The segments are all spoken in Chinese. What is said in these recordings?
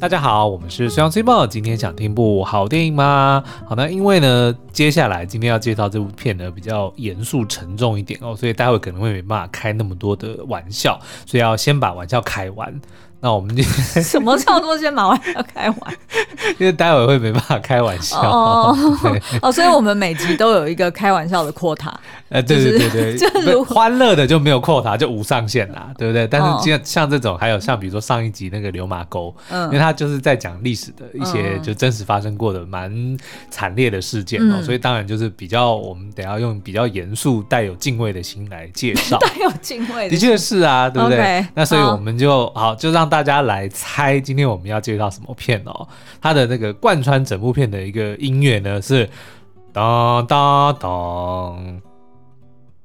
大家好，我们是虽阳崔报，今天想听部好电影吗？好，那因为呢，接下来今天要介绍这部片呢，比较严肃沉重一点哦，所以待会可能会没办法开那么多的玩笑，所以要先把玩笑开完。那我们就 什么叫做先把玩笑开完？因为待会会没办法开玩笑哦 哦，所以我们每集都有一个开玩笑的 quota。呃，对对对对，就是欢乐的就没有 quota，就无上限啦，对不对？但是像像这种，还有像比如说上一集那个流马沟，嗯，因为他就是在讲历史的一些就真实发生过的蛮惨烈的事件哦，所以当然就是比较我们得要用比较严肃、带有敬畏的心来介绍。带有敬畏，的确是啊，对不对？那所以我们就好，就让。大家来猜，今天我们要介绍什么片哦？它的那个贯穿整部片的一个音乐呢是当当当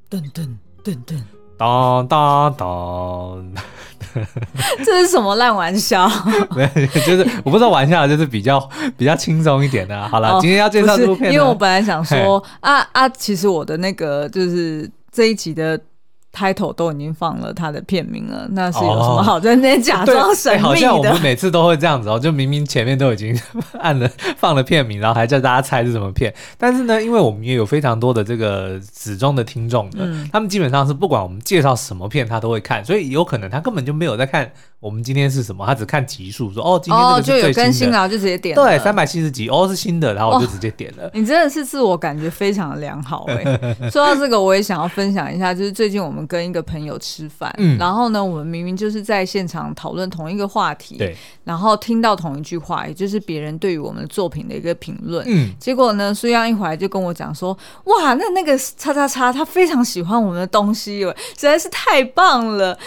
噔噔噔噔当当当，这是什么烂玩笑？没有，就是我不知道玩笑，就是比较比较轻松一点的。好了，今天要介绍这部片，因为我本来想说啊啊，其实我的那个就是这一集的。Title 都已经放了他的片名了，那是有什么好在那边假装神秘的？好像我们 每次都会这样子哦，就明明前面都已经 按了放了片名，然后还叫大家猜是什么片。但是呢，因为我们也有非常多的这个死忠的听众的，嗯、他们基本上是不管我们介绍什么片，他都会看，所以有可能他根本就没有在看我们今天是什么，他只看集数，说哦，今天就有更新了，就直接点。对，三百七十集，哦，是新的，然后我就直接点了。你真的是自我感觉非常的良好哎、欸。说到这个，我也想要分享一下，就是最近我们跟一个朋友。吃饭，嗯，然后呢，我们明明就是在现场讨论同一个话题，对，然后听到同一句话，也就是别人对于我们作品的一个评论，嗯，结果呢，苏央一回来就跟我讲说，哇，那那个叉叉叉，他非常喜欢我们的东西，实在是太棒了，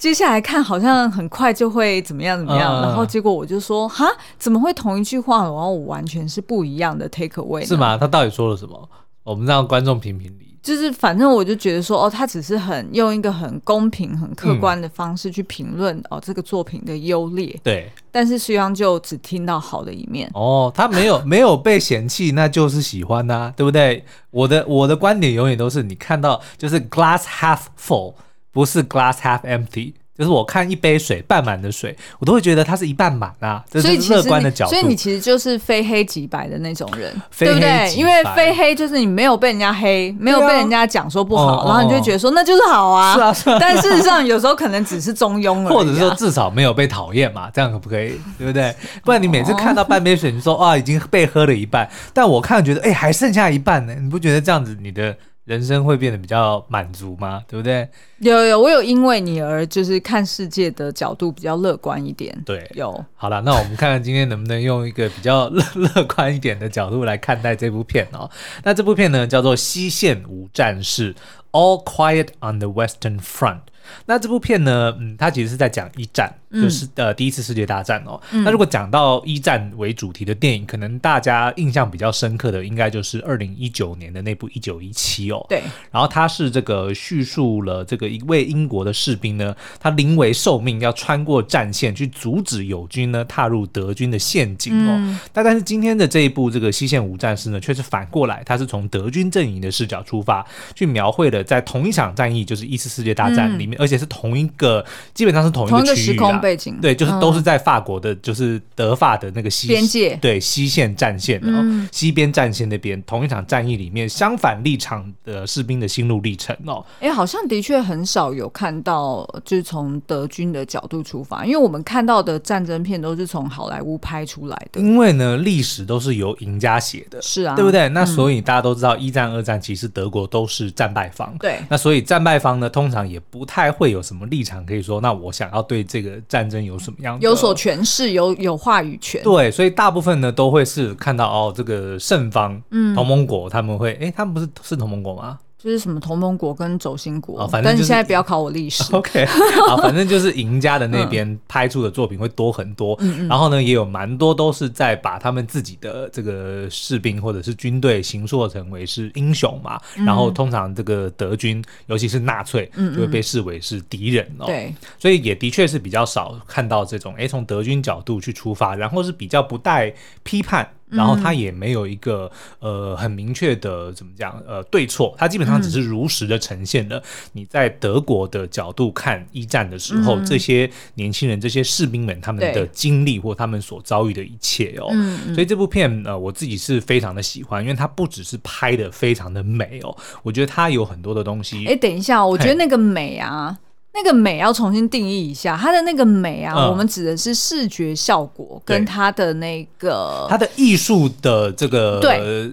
接下来看好像很快就会怎么样怎么样，嗯、然后结果我就说，哈，怎么会同一句话，然后我完全是不一样的 take away，是吗？他到底说了什么？我们让观众评评理。就是反正我就觉得说哦，他只是很用一个很公平、很客观的方式去评论、嗯、哦这个作品的优劣。对，但是实际上就只听到好的一面。哦，他没有 没有被嫌弃，那就是喜欢呐、啊，对不对？我的我的观点永远都是你看到就是 glass half full，不是 glass half empty。就是我看一杯水半满的水，我都会觉得它是一半满啊，这是乐观的角度。所以你其实就是非黑即白的那种人，对不对？因为非黑就是你没有被人家黑，没有被人家讲说不好，然后你就觉得说那就是好啊。是啊，是啊。但事实上有时候可能只是中庸而已，或者说至少没有被讨厌嘛，这样可不可以？对不对？不然你每次看到半杯水，你说啊已经被喝了一半，但我看觉得哎还剩下一半呢，你不觉得这样子你的？人生会变得比较满足吗？对不对？有有，我有因为你而就是看世界的角度比较乐观一点。对，有。好了，那我们看看今天能不能用一个比较乐乐观一点的角度来看待这部片哦。那这部片呢，叫做《西线无战事》，All Quiet on the Western Front。那这部片呢，嗯，它其实是在讲一战。就是呃第一次世界大战哦，嗯、那如果讲到一战为主题的电影，可能大家印象比较深刻的，应该就是二零一九年的那部《一九一七》哦。对，然后它是这个叙述了这个一位英国的士兵呢，他临危受命要穿过战线去阻止友军呢踏入德军的陷阱哦。嗯、但但是今天的这一部这个《西线无战事》呢，却是反过来，它是从德军阵营的视角出发，去描绘了在同一场战役，就是一次世界大战里而且是同一个基本上是同一个区域啊。背景对，就是都是在法国的，就是德法的那个西边界，对西线战线，然后西边战线那边同一场战役里面，相反立场的士兵的心路历程哦。哎，好像的确很少有看到，就是从德军的角度出发，因为我们看到的战争片都是从好莱坞拍出来的。因为呢，历史都是由赢家写的，是啊，对不对？那所以大家都知道，一战、二战其实德国都是战败方，对。那所以战败方呢，通常也不太会有什么立场可以说，那我想要对这个战争有什么样。有所诠释，有有话语权。对，所以大部分呢都会是看到哦，这个胜方，嗯，同盟国他们会，哎，他们不是是同盟国吗？就是什么同盟国跟轴心国，反正你现在不要考我历史。OK，好，反正就是赢家的那边拍出的作品会多很多。嗯，然后呢，也有蛮多都是在把他们自己的这个士兵或者是军队形塑成为是英雄嘛。然后通常这个德军，尤其是纳粹，就会被视为是敌人哦。对，所以也的确是比较少看到这种，哎，从德军角度去出发，然后是比较不带批判。然后它也没有一个呃很明确的怎么讲呃对错，它基本上只是如实的呈现了你在德国的角度看一战的时候，这些年轻人、这些士兵们他们的经历或他们所遭遇的一切哦。所以这部片呃我自己是非常的喜欢，因为它不只是拍的非常的美哦，我觉得它有很多的东西。哎，等一下，我觉得那个美啊。那个美要重新定义一下，它的那个美啊，嗯、我们指的是视觉效果跟它的那个它的艺术的这个对。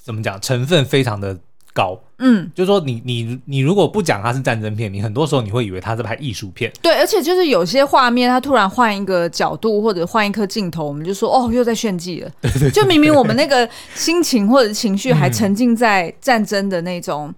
怎么讲成分非常的高，嗯，就是说你你你如果不讲它是战争片，你很多时候你会以为它是拍艺术片，对，而且就是有些画面它突然换一个角度或者换一颗镜头，我们就说哦又在炫技了，对对对，就明明我们那个心情或者情绪还沉浸在战争的那种。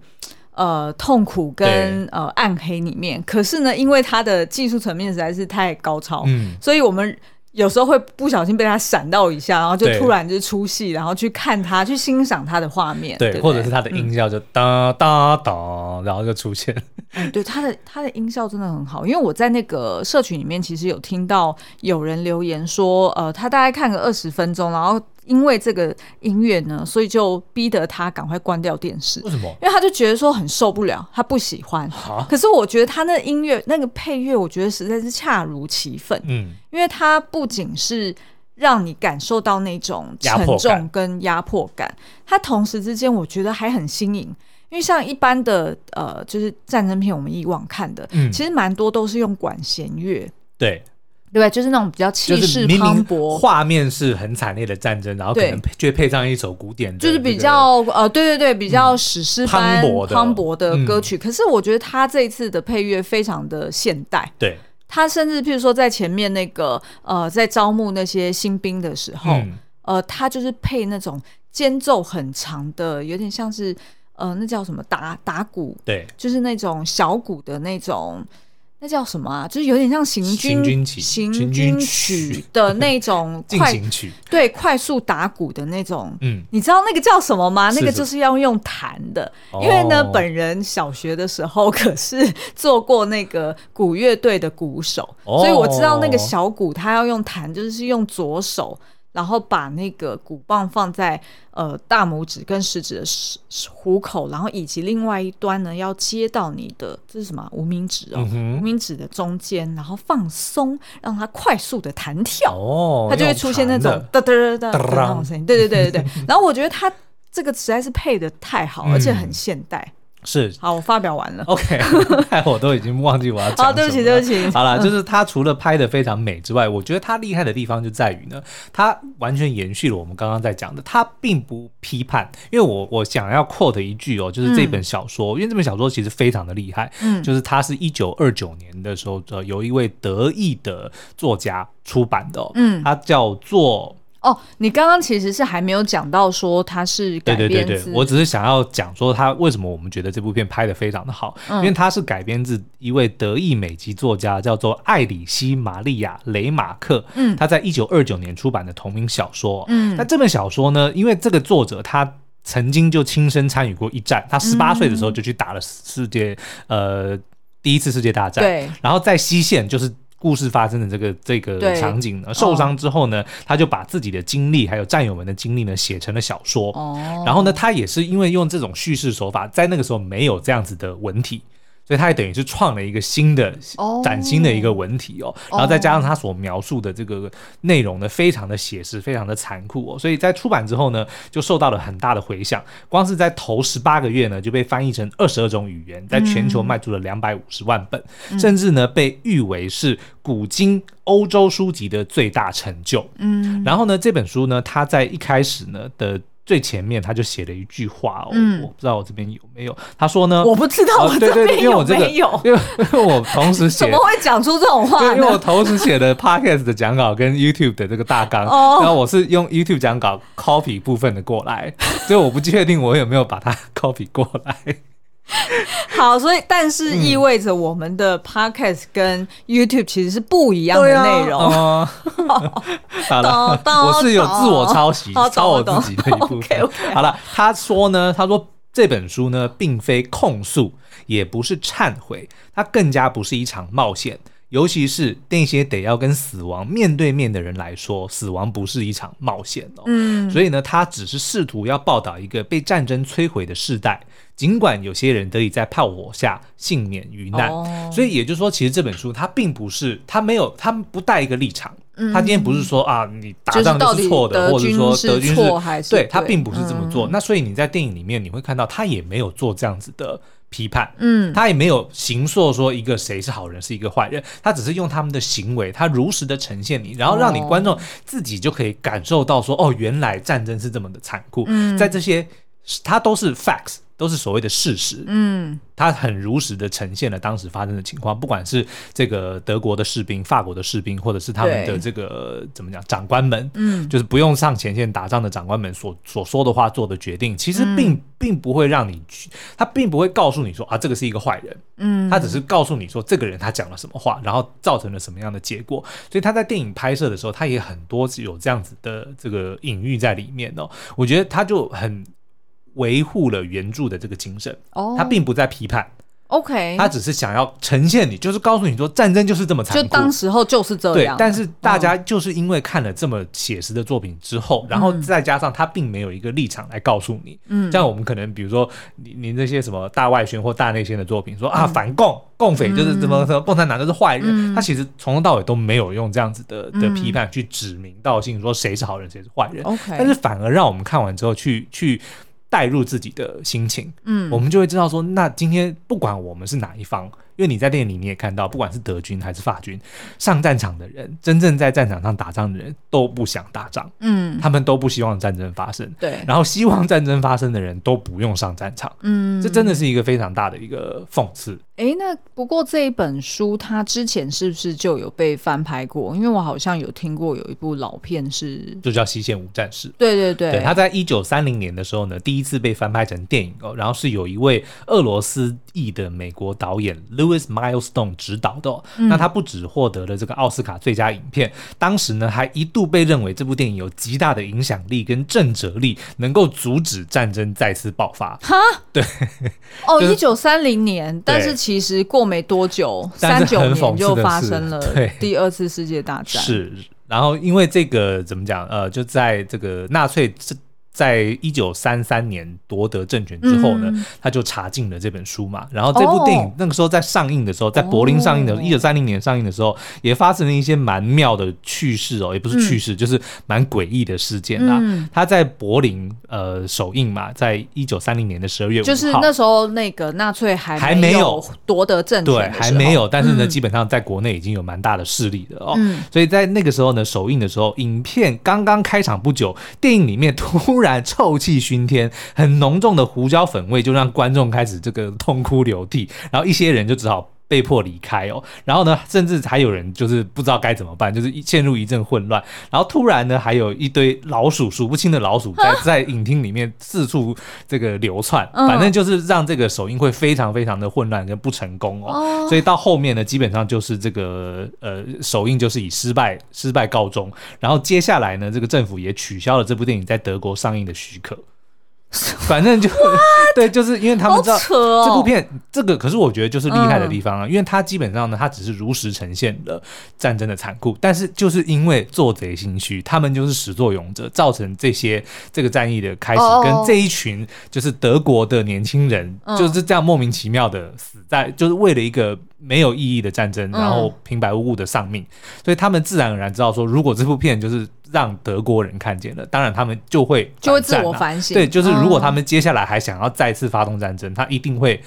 呃，痛苦跟呃暗黑里面，可是呢，因为它的技术层面实在是太高超，嗯，所以我们有时候会不小心被他闪到一下，然后就突然就出戏，然后去看他，去欣赏他的画面，对，对对或者是他的音效就哒哒哒，然后就出现。嗯，对，他的他的音效真的很好，因为我在那个社群里面其实有听到有人留言说，呃，他大概看个二十分钟，然后。因为这个音乐呢，所以就逼得他赶快关掉电视。为什么？因为他就觉得说很受不了，他不喜欢。哈可是我觉得他那音乐那个配乐，我觉得实在是恰如其分。嗯，因为它不仅是让你感受到那种沉重跟压迫感，它同时之间我觉得还很新颖。因为像一般的呃，就是战争片，我们以往看的，嗯、其实蛮多都是用管弦乐。对。对，就是那种比较气势磅礴，画面是很惨烈的战争，然后可能就配上一首古典的，就是比较呃，对对对，比较史诗般磅礴的歌曲。可是我觉得他这一次的配乐非常的现代，对，他甚至譬如说在前面那个呃，在招募那些新兵的时候，呃，他就是配那种间奏很长的，有点像是呃，那叫什么打打鼓，对，就是那种小鼓的那种。那叫什么啊？就是有点像行军行军曲，行军曲的那种 快进行曲，对，快速打鼓的那种。嗯，你知道那个叫什么吗？那个就是要用弹的，因为呢，本人小学的时候可是做过那个鼓乐队的鼓手，所以我知道那个小鼓它要用弹，就是用左手。然后把那个鼓棒放在呃大拇指跟食指的虎口，然后以及另外一端呢要接到你的这是什么无名指哦，嗯、无名指的中间，然后放松，让它快速的弹跳，哦，它就会出现那种哒哒哒哒那种声音，对对对对对。然后我觉得它这个实在是配的太好，嗯、而且很现代。是，好，我发表完了。OK，我都已经忘记我要讲什么。好，对不起，对不起。好了，就是他除了拍的非常美之外，嗯、我觉得他厉害的地方就在于呢，他完全延续了我们刚刚在讲的，他并不批判。因为我我想要 quote 一句哦，就是这本小说，嗯、因为这本小说其实非常的厉害，嗯，就是他是一九二九年的时候，呃，有一位德意的作家出版的，嗯，他叫做。哦，你刚刚其实是还没有讲到说它是改编自，对对对对，我只是想要讲说它为什么我们觉得这部片拍的非常的好，嗯、因为它是改编自一位德裔美籍作家叫做艾里希玛利亚雷马克，嗯，他在一九二九年出版的同名小说，嗯，那这本小说呢，因为这个作者他曾经就亲身参与过一战，他十八岁的时候就去打了世界、嗯、呃第一次世界大战，对，然后在西线就是。故事发生的这个这个场景呢，受伤之后呢，哦、他就把自己的经历还有战友们的经历呢写成了小说。哦，然后呢，他也是因为用这种叙事手法，在那个时候没有这样子的文体。所以他也等于是创了一个新的、崭新的一个文体哦，然后再加上他所描述的这个内容呢，非常的写实，非常的残酷哦。所以在出版之后呢，就受到了很大的回响。光是在头十八个月呢，就被翻译成二十二种语言，在全球卖出了两百五十万本，甚至呢被誉为是古今欧洲书籍的最大成就。嗯，然后呢，这本书呢，它在一开始呢的。最前面他就写了一句话哦，嗯、我不知道我这边有没有。他说呢，我不知道我这边有没有，因为我这个，因 为因为我同时写，怎么会讲出这种话呢？因为我同时写的 Podcast 的讲稿跟 YouTube 的这个大纲，哦、然后我是用 YouTube 讲稿 copy 部分的过来，所以我不确定我有没有把它 copy 过来。好，所以但是意味着我们的 podcast 跟 YouTube 其实是不一样的内容。好了，我是有自我抄袭，抄我自己的一部分。好了，他说呢，他说这本书呢，并非控诉，也不是忏悔，它更加不是一场冒险。尤其是那些得要跟死亡面对面的人来说，死亡不是一场冒险哦。嗯，所以呢，他只是试图要报道一个被战争摧毁的世代，尽管有些人得以在炮火下幸免于难。哦，所以也就是说，其实这本书它并不是，它没有，它不带一个立场。他今天不是说啊，你打仗就是错的，或者说德军是错还是对，他并不是这么做。那所以你在电影里面你会看到，他也没有做这样子的。批判，嗯，他也没有形塑说一个谁是好人，是一个坏人，他只是用他们的行为，他如实的呈现你，然后让你观众自己就可以感受到说，哦，原来战争是这么的残酷，嗯，在这些，他都是 facts。都是所谓的事实，嗯，他很如实的呈现了当时发生的情况，不管是这个德国的士兵、法国的士兵，或者是他们的这个怎么讲长官们，嗯，就是不用上前线打仗的长官们所所说的话、做的决定，其实并、嗯、并不会让你去，他并不会告诉你说啊，这个是一个坏人，嗯，他只是告诉你说这个人他讲了什么话，然后造成了什么样的结果，所以他在电影拍摄的时候，他也很多有这样子的这个隐喻在里面哦，我觉得他就很。维护了原著的这个精神，哦，他并不在批判，OK，他只是想要呈现你，就是告诉你说战争就是这么残酷，就当时候就是这样。对，但是大家就是因为看了这么写实的作品之后，然后再加上他并没有一个立场来告诉你，嗯，像我们可能比如说你你那些什么大外宣或大内宣的作品，说啊反共共匪就是怎么什么共产党就是坏人，他其实从头到尾都没有用这样子的的批判去指名道姓说谁是好人谁是坏人，OK，但是反而让我们看完之后去去。带入自己的心情，嗯，我们就会知道说，那今天不管我们是哪一方。因为你在电影里你也看到，不管是德军还是法军，上战场的人，真正在战场上打仗的人都不想打仗，嗯，他们都不希望战争发生，对，然后希望战争发生的人都不用上战场，嗯，这真的是一个非常大的一个讽刺。哎、欸，那不过这一本书它之前是不是就有被翻拍过？因为我好像有听过有一部老片是，就叫《西线无战事》，对对对，对，他在一九三零年的时候呢，第一次被翻拍成电影哦，然后是有一位俄罗斯裔的美国导演。Louis Milestone 执导的、哦，嗯、那他不止获得了这个奥斯卡最佳影片，当时呢还一度被认为这部电影有极大的影响力跟震慑力，能够阻止战争再次爆发。哈，对，哦，一九三零年，但是其实过没多久，三九年就发生了 第二次世界大战。是，然后因为这个怎么讲？呃，就在这个纳粹在一九三三年夺得政权之后呢，嗯、他就查禁了这本书嘛。然后这部电影、哦、那个时候在上映的时候，在柏林上映的时候，一九三零年上映的时候，也发生了一些蛮妙的趣事哦，也不是趣事，嗯、就是蛮诡异的事件啦。嗯、他在柏林呃首映嘛，在一九三零年的十二月五号，就是那时候那个纳粹还还没有夺得政权，对，还没有。但是呢，嗯、基本上在国内已经有蛮大的势力的哦。嗯、所以在那个时候呢，首映的时候，影片刚刚开场不久，电影里面突突然臭气熏天，很浓重的胡椒粉味就让观众开始这个痛哭流涕，然后一些人就只好被迫离开哦。然后呢，甚至还有人就是不知道该怎么办，就是陷入一阵混乱。然后突然呢，还有一堆老鼠，数不清的老鼠在 在影厅里面四处这个流窜，反正就是让这个首映会非常非常的混乱跟不成功哦。所以到后面呢，基本上就是这个呃首映就是以失败失败告终。然后接下来呢，这个政府也取消了这部电影在德国上映的许可。反正就?对，就是因为他们知道这部片，这个可是我觉得就是厉害的地方啊，因为它基本上呢，它只是如实呈现了战争的残酷，但是就是因为做贼心虚，他们就是始作俑者，造成这些这个战役的开始，跟这一群就是德国的年轻人就是这样莫名其妙的死在，就是为了一个没有意义的战争，然后平白无故的丧命，所以他们自然而然知道说，如果这部片就是。让德国人看见了，当然他们就会就会自我反省。对，就是如果他们接下来还想要再次发动战争，他一定会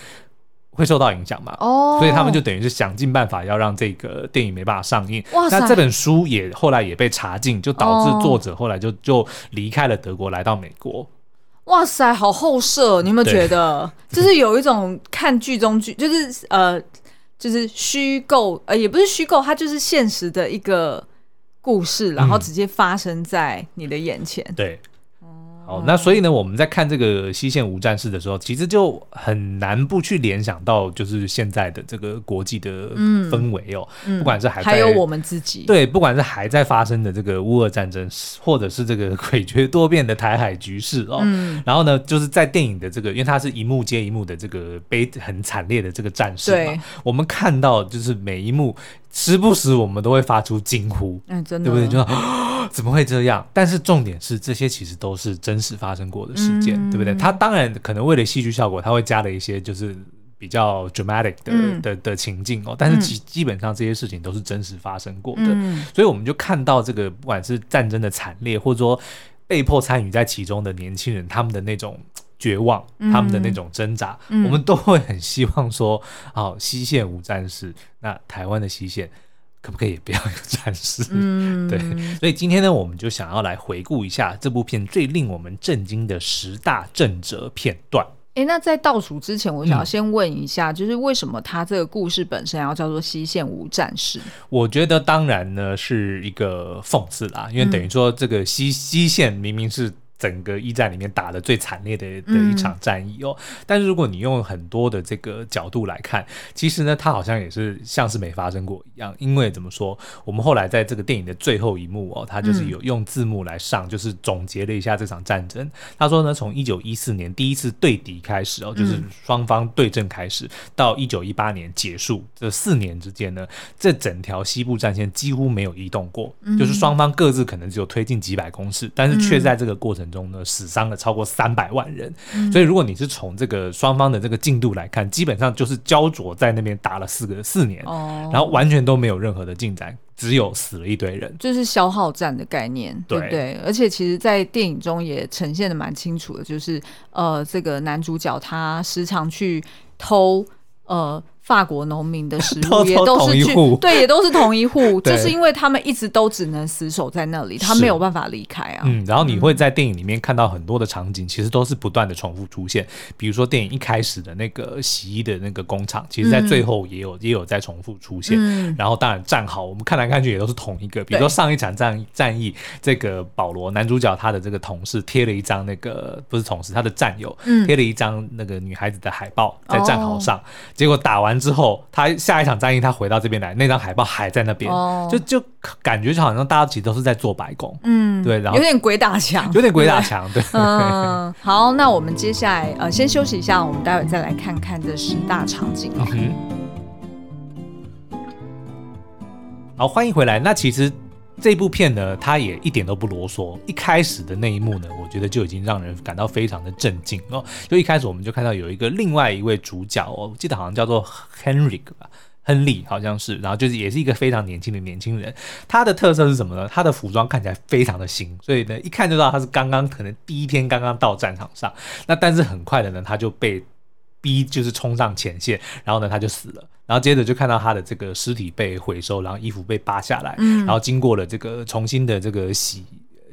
会受到影响嘛。哦，所以他们就等于是想尽办法要让这个电影没办法上映。那这本书也后来也被查禁，就导致作者后来就就离开了德国，来到美国。哇塞，好后设！你有没有觉得，就是有一种看剧中剧，就是呃，就是虚构，呃，也不是虚构，它就是现实的一个。故事，然后直接发生在你的眼前。嗯、对，好，那所以呢，我们在看这个西线无战事的时候，其实就很难不去联想到，就是现在的这个国际的氛围哦，嗯、不管是还在还有我们自己，对，不管是还在发生的这个乌俄战争，或者是这个 诡谲多变的台海局势哦，嗯、然后呢，就是在电影的这个，因为它是一幕接一幕的这个悲很惨烈的这个战事嘛，我们看到就是每一幕。时不时我们都会发出惊呼，嗯，真的，对不对？就怎么会这样？但是重点是，这些其实都是真实发生过的事件，嗯、对不对？他当然可能为了戏剧效果，他会加了一些就是比较 dramatic 的、嗯、的的情境哦。但是基基本上这些事情都是真实发生过的，嗯、所以我们就看到这个不管是战争的惨烈，或者说被迫参与在其中的年轻人，他们的那种。绝望，他们的那种挣扎，嗯、我们都会很希望说，哦，西线无战事，那台湾的西线可不可以也不要有战事？嗯，对。所以今天呢，我们就想要来回顾一下这部片最令我们震惊的十大震慑片段。哎、欸，那在倒数之前，我想要先问一下，嗯、就是为什么他这个故事本身要叫做西线无战事？我觉得当然呢是一个讽刺啦，因为等于说这个西西线明明是。整个一战里面打的最惨烈的的一场战役哦，嗯、但是如果你用很多的这个角度来看，其实呢，它好像也是像是没发生过一样。因为怎么说，我们后来在这个电影的最后一幕哦，它就是有用字幕来上，就是总结了一下这场战争。他说呢，从一九一四年第一次对敌开始哦，就是双方对阵开始，到一九一八年结束这四年之间呢，这整条西部战线几乎没有移动过，就是双方各自可能只有推进几百公尺，但是却在这个过程。中呢，死伤了超过三百万人，嗯、所以如果你是从这个双方的这个进度来看，基本上就是焦灼在那边打了四个四年，哦、然后完全都没有任何的进展，只有死了一堆人，就是消耗战的概念，对不对？对，而且其实，在电影中也呈现的蛮清楚的，就是呃，这个男主角他时常去偷呃。法国农民的食物 也都是去对，也都是同一户，就是因为他们一直都只能死守在那里，他没有办法离开啊。嗯，然后你会在电影里面看到很多的场景，其实都是不断的重复出现。比如说电影一开始的那个洗衣的那个工厂，其实在最后也有也有在重复出现。然后当然战壕，我们看来看去也都是同一个。比如说上一场战战役，这个保罗男主角他的这个同事贴了一张那个不是同事，他的战友贴了一张那个女孩子的海报在战壕上，结果打完。之后，他下一场战役，他回到这边来，那张海报还在那边，哦、就就感觉就好像大家其实都是在做白工，嗯，对，然后有点鬼打墙，有点鬼打墙，对。嗯，好，那我们接下来呃，先休息一下，我们待会再来看看这十大场景。好，欢迎回来。那其实。这部片呢，它也一点都不啰嗦。一开始的那一幕呢，我觉得就已经让人感到非常的震惊哦。就一开始我们就看到有一个另外一位主角哦，我记得好像叫做 Henry 吧，亨利好像是，然后就是也是一个非常年轻的年轻人。他的特色是什么呢？他的服装看起来非常的新，所以呢，一看就知道他是刚刚可能第一天刚刚到战场上。那但是很快的呢，他就被逼就是冲上前线，然后呢，他就死了。然后接着就看到他的这个尸体被回收，然后衣服被扒下来，嗯、然后经过了这个重新的这个洗。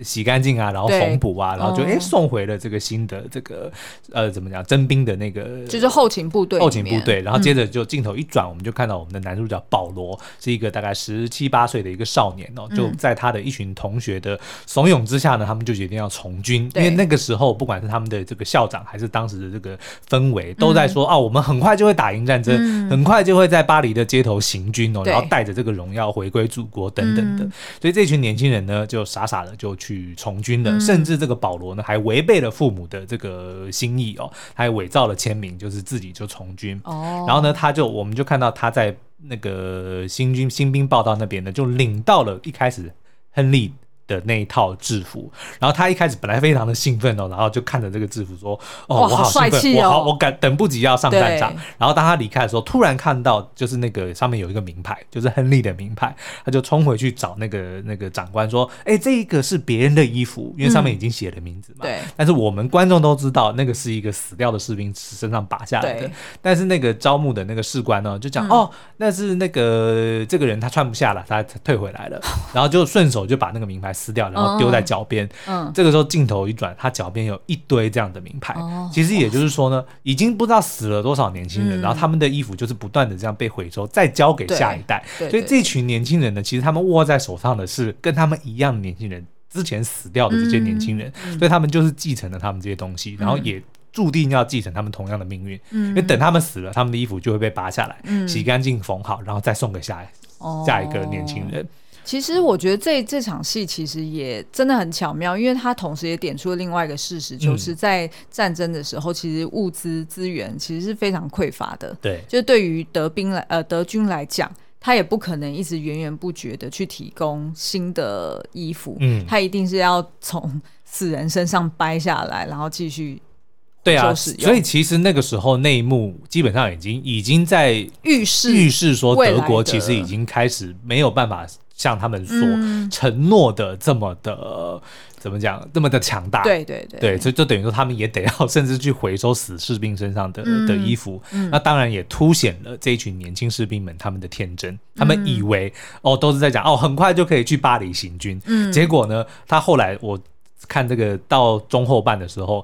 洗干净啊，然后缝补啊，然后就哎、嗯、送回了这个新的这个呃怎么讲征兵的那个就是后勤部队，后勤部队。然后接着就镜头一转，我们就看到我们的男主角保罗是一个大概十七八岁的一个少年哦，就在他的一群同学的怂恿之下呢，他们就决定要从军，因为那个时候不管是他们的这个校长还是当时的这个氛围都在说啊，我们很快就会打赢战争，很快就会在巴黎的街头行军哦，然后带着这个荣耀回归祖国等等的。所以这群年轻人呢，就傻傻的就去。去从军的，甚至这个保罗呢，还违背了父母的这个心意哦，还伪造了签名，就是自己就从军。哦，然后呢，他就我们就看到他在那个新军新兵报道那边呢，就领到了一开始亨利的那一套制服，然后他一开始本来非常的兴奋哦，然后就看着这个制服说：“哦，我好兴奋，我好，我赶等不及要上战场。”然后当他离开的时候，突然看到就是那个上面有一个名牌，就是亨利的名牌，他就冲回去找那个那个长官说：“哎，这一个是别人的衣服，因为上面已经写了名字嘛。对，但是我们观众都知道那个是一个死掉的士兵身上拔下来的。但是那个招募的那个士官呢，就讲：哦，那是那个这个人他穿不下了，他退回来了。然后就顺手就把那个名牌。”撕掉，然后丢在脚边。这个时候镜头一转，他脚边有一堆这样的名牌。哦，其实也就是说呢，已经不知道死了多少年轻人，嗯，然后他们的衣服就是不断的这样被回收，再交给下一代。所以这群年轻人呢，其实他们握在手上的是跟他们一样的年轻人之前死掉的这些年轻人，嗯、所以他们就是继承了他们这些东西，嗯、然后也注定要继承他们同样的命运。嗯，因为等他们死了，他们的衣服就会被拔下来，嗯、洗干净缝好，然后再送给下下一个年轻人。其实我觉得这这场戏其实也真的很巧妙，因为他同时也点出了另外一个事实，就是在战争的时候，其实物资资源其实是非常匮乏的。对，就对于德兵来呃德军来讲，他也不可能一直源源不绝的去提供新的衣服，嗯，他一定是要从死人身上掰下来，然后继续。对啊，所以其实那个时候那一幕基本上已经已经在预示预示说德国其实已经开始没有办法像他们所承诺的这么的、嗯、怎么讲这么的强大。对对对，对，所以就等于说他们也得要 甚至去回收死士兵身上的、嗯、的衣服。嗯、那当然也凸显了这一群年轻士兵们他们的天真，他们以为、嗯、哦都是在讲哦很快就可以去巴黎行军。嗯，结果呢，他后来我看这个到中后半的时候。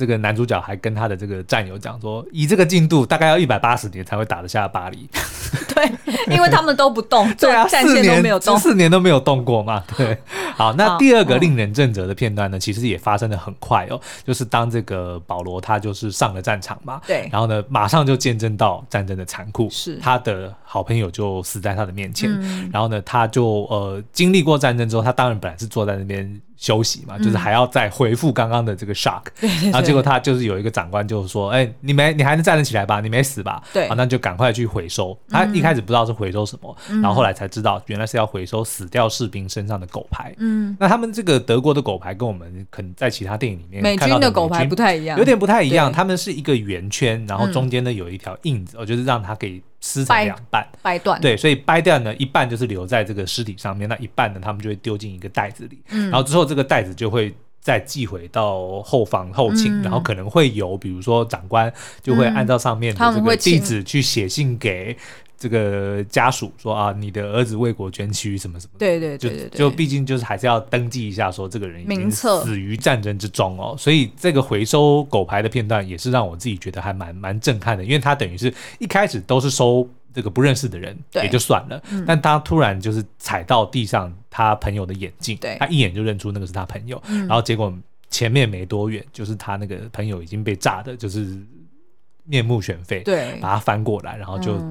这个男主角还跟他的这个战友讲说，以这个进度，大概要一百八十年才会打得下巴黎。对，因为他们都不动，对啊，战线都没有动，四年都没有动过嘛。对，好，那第二个令人震慑的片段呢，其实也发生的很快哦，就是当这个保罗他就是上了战场嘛，对，然后呢，马上就见证到战争的残酷，是他的好朋友就死在他的面前，然后呢，他就呃经历过战争之后，他当然本来是坐在那边。休息嘛，就是还要再回复刚刚的这个 shock，然后结果他就是有一个长官就是说，哎，你没你还能站得起来吧？你没死吧？对，啊，那就赶快去回收。他一开始不知道是回收什么，然后后来才知道原来是要回收死掉士兵身上的狗牌。嗯，那他们这个德国的狗牌跟我们可能在其他电影里面美军的狗牌不太一样，有点不太一样。他们是一个圆圈，然后中间呢有一条印子，我就是让它给。撕成两半，掰断。对，所以掰掉呢，一半就是留在这个尸体上面，那一半呢，他们就会丢进一个袋子里。嗯，然后之后这个袋子就会再寄回到后方后勤，嗯、然后可能会有，比如说长官就会按照上面的这个地址去写信给。这个家属说啊，你的儿子为国捐躯什么什么，对对对对，就就毕竟就是还是要登记一下，说这个人已经死于战争之中哦。所以这个回收狗牌的片段也是让我自己觉得还蛮蛮震撼的，因为他等于是一开始都是收这个不认识的人也就算了，但他突然就是踩到地上他朋友的眼镜，他一眼就认出那个是他朋友，然后结果前面没多远就是他那个朋友已经被炸的，就是面目全非，对，把他翻过来，然后就。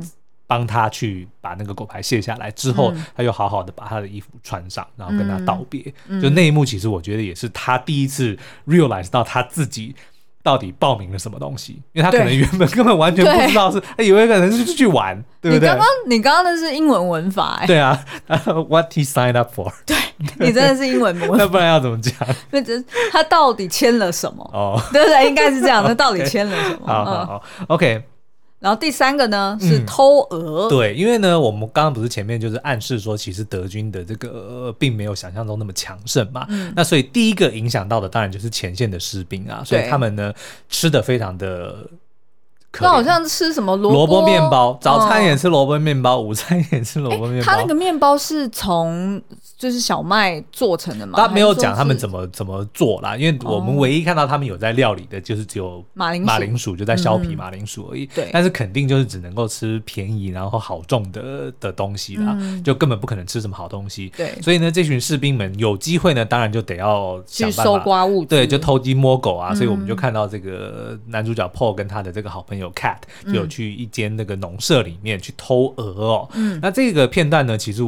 帮他去把那个狗牌卸下来之后，嗯、他又好好的把他的衣服穿上，然后跟他道别。嗯、就那一幕，其实我觉得也是他第一次 realize 到他自己到底报名了什么东西，因为他可能原本根本完全不知道是，他以为可能是去玩，对不对？你刚刚你刚刚那是英文文法，欸，对啊，What he signed up for？对，你真的是英文文法，那不然要怎么讲？那这他到底签了什么？哦，对不对？应该是这样，他到底 签了什么？好好好，OK。然后第三个呢是偷鹅，嗯，对，因为呢，我们刚刚不是前面就是暗示说，其实德军的这个并没有想象中那么强盛嘛，嗯、那所以第一个影响到的当然就是前线的士兵啊，所以他们呢吃的非常的。那好像吃什么萝卜面包，早餐也吃萝卜面包，午餐也吃萝卜面包。他那个面包是从就是小麦做成的吗？他没有讲他们怎么怎么做啦，因为我们唯一看到他们有在料理的，就是只有马铃马铃薯，就在削皮马铃薯而已。对，但是肯定就是只能够吃便宜然后好种的的东西啦，就根本不可能吃什么好东西。对，所以呢，这群士兵们有机会呢，当然就得要去搜刮物，对，就偷鸡摸狗啊。所以我们就看到这个男主角 Paul 跟他的这个好朋友。有 cat 就有去一间那个农舍里面去偷鹅哦，嗯，那这个片段呢，其实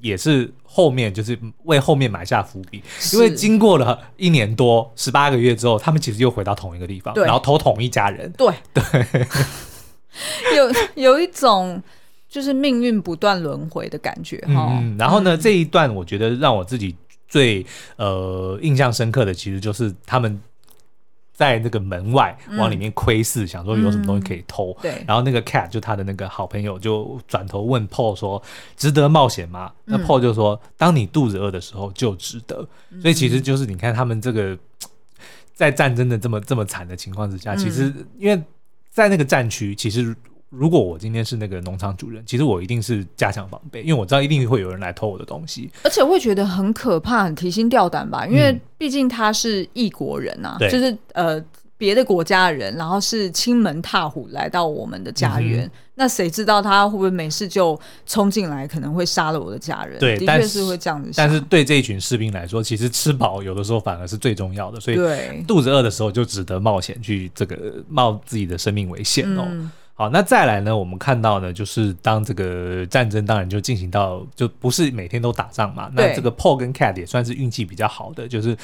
也是后面就是为后面埋下伏笔，因为经过了一年多十八个月之后，他们其实又回到同一个地方，然后偷同一家人，对。对，有有一种就是命运不断轮回的感觉哈。嗯，然后呢，这一段我觉得让我自己最呃印象深刻的，其实就是他们。在那个门外往里面窥视，嗯、想说有什么东西可以偷。嗯、对，然后那个 cat 就他的那个好朋友就转头问 Paul 说：“值得冒险吗？”嗯、那 Paul 就说：“当你肚子饿的时候就值得。嗯”所以其实就是你看他们这个在战争的这么这么惨的情况之下，嗯、其实因为在那个战区，其实。如果我今天是那个农场主人，其实我一定是加强防备，因为我知道一定会有人来偷我的东西，而且会觉得很可怕、很提心吊胆吧？因为毕竟他是异国人啊，嗯、就是呃，别的国家的人，然后是亲门踏虎来到我们的家园，嗯、那谁知道他会不会没事就冲进来，可能会杀了我的家人？对，的确是会这样子但。但是对这一群士兵来说，其实吃饱有的时候反而是最重要的，所以对肚子饿的时候就只得冒险去这个冒自己的生命危险哦。嗯、好，那再来呢，我们看到呢，就是当这个战争当然就进行到，就不是每天都打仗嘛。那这个 Paul 跟 Cat 也算是运气比较好的，就是。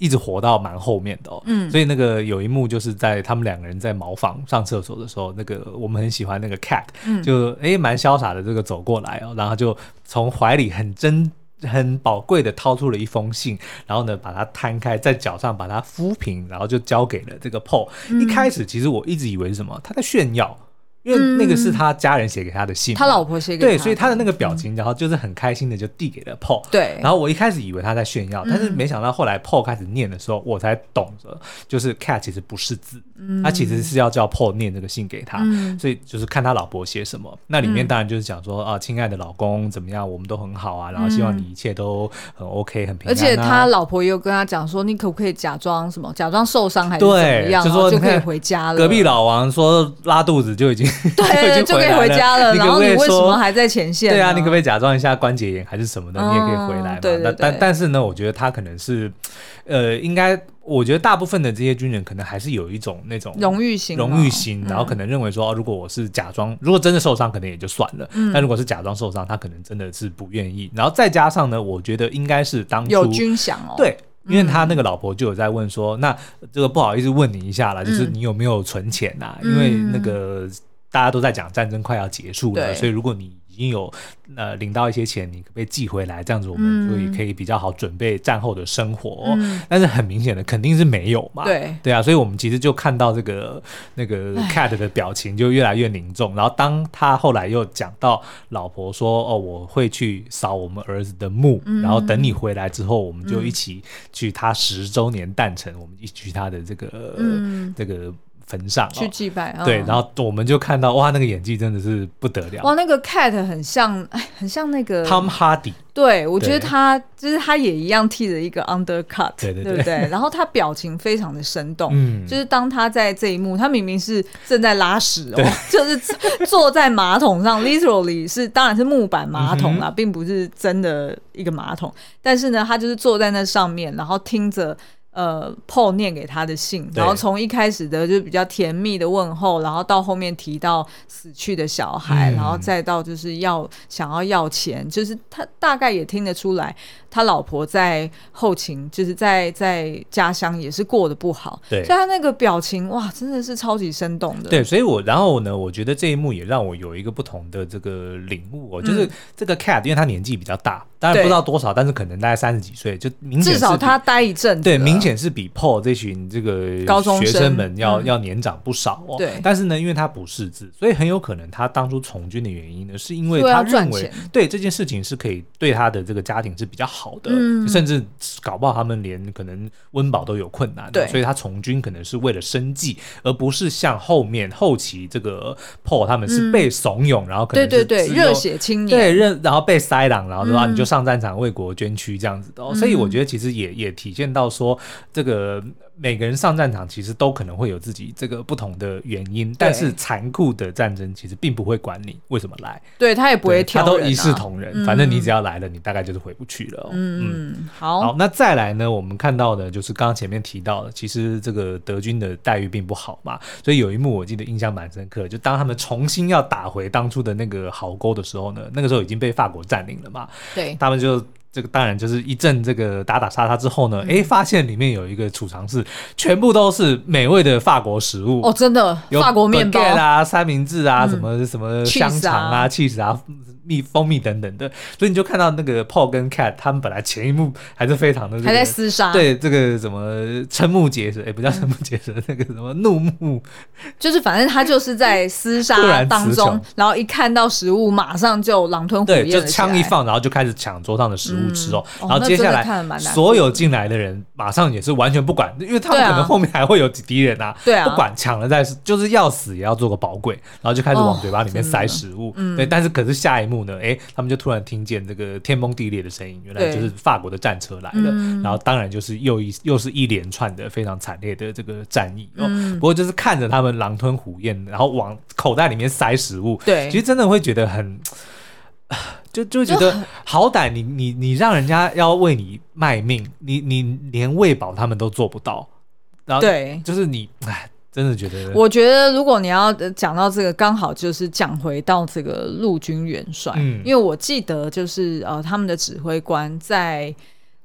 一直活到蛮后面的哦，嗯，所以那个有一幕就是在他们两个人在茅房上厕所的时候，那个我们很喜欢那个 cat，嗯，就诶蛮潇洒的这个走过来哦，然后就从怀里很珍很宝贵的掏出了一封信，然后呢把它摊开在脚上把它抚平，然后就交给了这个 Paul。一开始其实我一直以为是什么，他在炫耀。因为那个是他家人写给他的信，他老婆写给他对，所以他的那个表情，然后就是很开心的就递给了 Paul。对，然后我一开始以为他在炫耀，但是没想到后来 Paul 开始念的时候，我才懂得，就是 Cat 其实不是字，他其实是要叫 Paul 念这个信给他，所以就是看他老婆写什么。那里面当然就是讲说啊，亲爱的老公怎么样，我们都很好啊，然后希望你一切都很 OK，很平安。而且他老婆也有跟他讲说，你可不可以假装什么，假装受伤还是怎么样，就说就可以回家了。隔壁老王说拉肚子就已经 对。就可以回家了，然后你为什么还在前线？对啊，你可不可以假装一下关节炎还是什么的？你也可以回来嘛。对对对。但但是呢，我觉得他可能是，呃，应该，我觉得大部分的这些军人可能还是有一种那种荣誉心，荣誉心，然后可能认为说，如果我是假装，如果真的受伤，可能也就算了。但如果是假装受伤，他可能真的是不愿意。然后再加上呢，我觉得应该是当初有军饷哦。对，因为他那个老婆就有在问说，那这个不好意思问你一下啦，就是你有没有存钱呐？因为那个。大家都在讲战争快要结束了，所以如果你已经有呃领到一些钱，你可不可以寄回来？这样子我们就也可以比较好准备战后的生活。嗯、但是很明显的肯定是没有嘛。对对啊，所以我们其实就看到这个那个 Cat 的表情就越来越凝重。然后当他后来又讲到老婆说：“哦，我会去扫我们儿子的墓，嗯、然后等你回来之后，我们就一起去他十周年诞辰，嗯、我们一起去他的这个、嗯、这个。”坟上去祭拜，对，然后我们就看到哇，那个演技真的是不得了。哇，那个 Cat 很像，哎，很像那个 Tom Hardy。对，我觉得他就是他也一样剃了一个 undercut，对对对不对？然后他表情非常的生动，嗯，就是当他在这一幕，他明明是正在拉屎哦，就是坐在马桶上，literally 是当然是木板马桶啦，并不是真的一个马桶，但是呢，他就是坐在那上面，然后听着。呃，Paul 念给他的信，然后从一开始的就比较甜蜜的问候，然后到后面提到死去的小孩，嗯、然后再到就是要想要要钱，就是他大概也听得出来，他老婆在后勤，就是在在家乡也是过得不好，对，所以他那个表情哇，真的是超级生动的。对，所以我然后呢，我觉得这一幕也让我有一个不同的这个领悟哦，就是这个 Cat，因为他年纪比较大，当然不知道多少，但是可能大概三十几岁，就明显至少他待一阵，对，明显。显是比 Paul 这群这个高中学生们要要年长不少哦。对，但是呢，因为他不识字，所以很有可能他当初从军的原因呢，是因为他认为对这件事情是可以对他的这个家庭是比较好的，甚至搞不好他们连可能温饱都有困难。对，所以他从军可能是为了生计，而不是像后面后期这个 Paul 他们是被怂恿，然后可能对对对热血青年对认，然后被塞朗，然后说你就上战场为国捐躯这样子的。所以我觉得其实也也体现到说。这个每个人上战场其实都可能会有自己这个不同的原因，但是残酷的战争其实并不会管你为什么来，对他也不会挑，他都一视同仁，反正你只要来了，你大概就是回不去了。嗯，好，好，那再来呢？我们看到的就是刚刚前面提到的，其实这个德军的待遇并不好嘛，所以有一幕我记得印象蛮深刻，就当他们重新要打回当初的那个壕沟的时候呢，那个时候已经被法国占领了嘛，对，他们就。这个当然就是一阵这个打打杀杀之后呢，哎、嗯，发现里面有一个储藏室，全部都是美味的法国食物。哦，真的，有法国面包。啊、三明治啊、嗯、什么什么香肠啊、cheese 啊。蜜蜂蜜等等的，所以你就看到那个 Paul 跟 Cat 他们本来前一幕还是非常的、这个、还在厮杀，对这个什么瞠目结舌，哎、欸，不叫瞠目结舌，那个什么怒目，就是反正他就是在厮杀当中，然，然后一看到食物，马上就狼吞虎咽，对，就枪一放，然后就开始抢桌上的食物吃哦，嗯、然后接下来所有进来的人马上也是完全不管，因为他们可能后面还会有敌人啊，对啊，不管抢了再就是要死也要做个宝贵，然后就开始往嘴巴里面塞食物，哦、对，但是可是下一幕。怒呢，哎，他们就突然听见这个天崩地裂的声音，原来就是法国的战车来了，然后当然就是又一又是一连串的非常惨烈的这个战役哦。不过就是看着他们狼吞虎咽，然后往口袋里面塞食物，对，其实真的会觉得很，就就觉得好歹你你你让人家要为你卖命，你你连喂饱他们都做不到，然后对，就是你哎。真的觉得，我觉得如果你要讲到这个，刚好就是讲回到这个陆军元帅，嗯，因为我记得就是呃，他们的指挥官在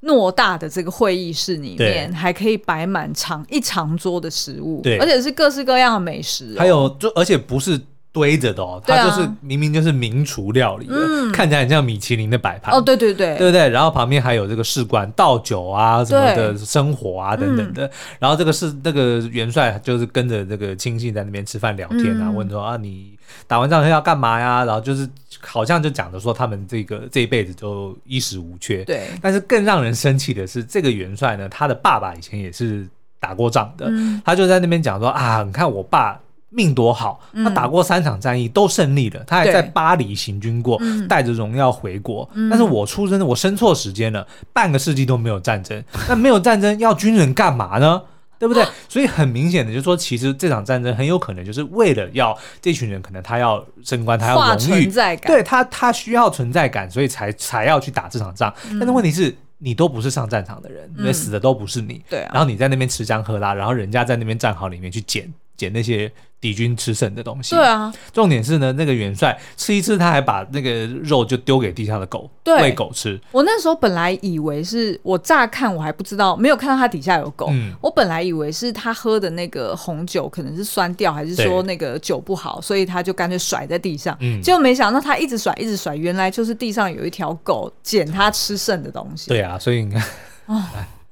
偌大的这个会议室里面，还可以摆满长一长桌的食物，对，而且是各式各样的美食，还有就而且不是。堆着的哦，它就是明明就是名厨料理的，啊、看起来很像米其林的摆盘。哦，对对对，对不对？然后旁边还有这个士官倒酒啊什么的生活啊等等的，嗯、然后这个是那个元帅就是跟着这个亲信在那边吃饭聊天啊，嗯、问说啊你打完仗要干嘛呀？然后就是好像就讲的说他们这个这一辈子都衣食无缺，对。但是更让人生气的是，这个元帅呢，他的爸爸以前也是打过仗的，嗯、他就在那边讲说啊，你看我爸。命多好，他打过三场战役都胜利了，嗯、他还在巴黎行军过，带着荣耀回国。嗯、但是我出生的我生错时间了，半个世纪都没有战争，那没有战争要军人干嘛呢？对不对？所以很明显的就是说，其实这场战争很有可能就是为了要这群人，可能他要升官，他要荣誉，对他他需要存在感，所以才才要去打这场仗。嗯、但是问题是，你都不是上战场的人，因为死的都不是你，嗯、对、啊。然后你在那边吃香喝辣，然后人家在那边战壕里面去捡捡那些。敌军吃剩的东西，对啊。重点是呢，那个元帅吃一次，他还把那个肉就丢给地下的狗，对喂狗吃。我那时候本来以为是我乍看我还不知道，没有看到他底下有狗。嗯、我本来以为是他喝的那个红酒可能是酸掉，还是说那个酒不好，所以他就干脆甩在地上。嗯、结果没想到他一直甩，一直甩，原来就是地上有一条狗捡他吃剩的东西。对啊，所以你看，哦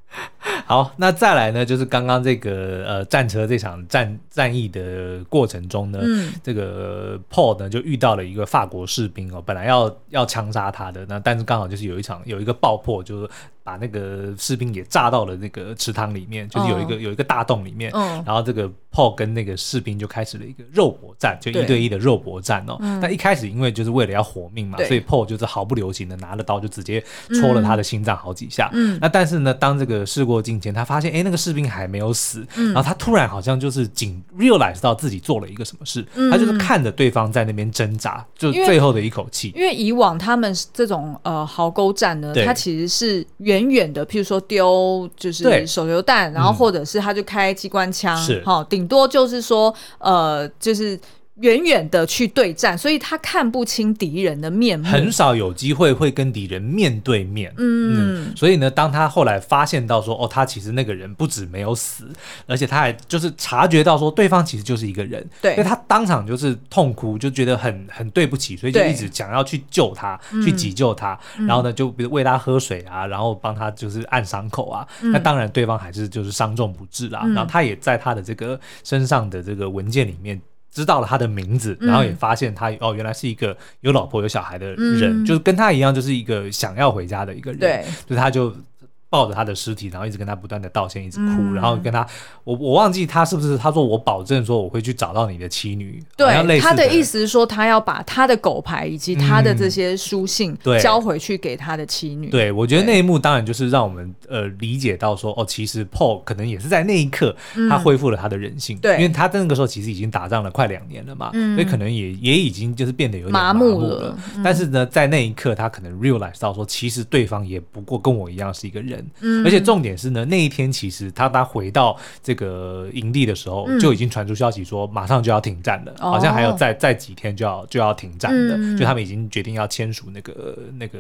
好，那再来呢？就是刚刚这个呃战车这场战战役的过程中呢，嗯、这个 Paul 呢就遇到了一个法国士兵哦，本来要要枪杀他的，那但是刚好就是有一场有一个爆破，就是。把那个士兵也炸到了那个池塘里面，就是有一个、oh. 有一个大洞里面，oh. 然后这个 Paul 跟那个士兵就开始了一个肉搏战，就一对一的肉搏战哦。那一开始因为就是为了要活命嘛，所以 Paul 就是毫不留情的拿了刀就直接戳了他的心脏好几下。嗯，那但是呢，当这个事过境迁，他发现哎那个士兵还没有死，嗯、然后他突然好像就是仅 realize 到自己做了一个什么事，嗯、他就是看着对方在那边挣扎，就最后的一口气。因为以往他们这种呃壕沟战呢，它其实是。远远的，譬如说丢就是手榴弹，然后或者是他就开机关枪，好、嗯，顶多就是说呃，就是。远远的去对战，所以他看不清敌人的面目，很少有机会会跟敌人面对面。嗯，嗯，所以呢，当他后来发现到说，哦，他其实那个人不止没有死，而且他还就是察觉到说，对方其实就是一个人。对，所以他当场就是痛哭，就觉得很很对不起，所以就一直想要去救他，去急救他。嗯、然后呢，就比如喂他喝水啊，然后帮他就是按伤口啊。嗯、那当然，对方还是就是伤重不治啦。嗯、然后他也在他的这个身上的这个文件里面。知道了他的名字，然后也发现他、嗯、哦，原来是一个有老婆有小孩的人，嗯、就是跟他一样，就是一个想要回家的一个人，对，就他就。抱着他的尸体，然后一直跟他不断的道歉，一直哭，嗯、然后跟他，我我忘记他是不是他说我保证说我会去找到你的妻女。对，他的意思是说他要把他的狗牌以及他的这些书信交回去给他的妻女。嗯、对，我觉得那一幕当然就是让我们呃理解到说哦，其实 Paul 可能也是在那一刻他恢复了他的人性，对、嗯，因为他在那个时候其实已经打仗了快两年了嘛，嗯、所以可能也也已经就是变得有点麻木了。但是呢，在那一刻他可能 realize 到说，其实对方也不过跟我一样是一个人。嗯，而且重点是呢，那一天其实他他回到这个营地的时候，嗯、就已经传出消息说马上就要停战了，哦、好像还有再再几天就要就要停战了，嗯、就他们已经决定要签署那个那个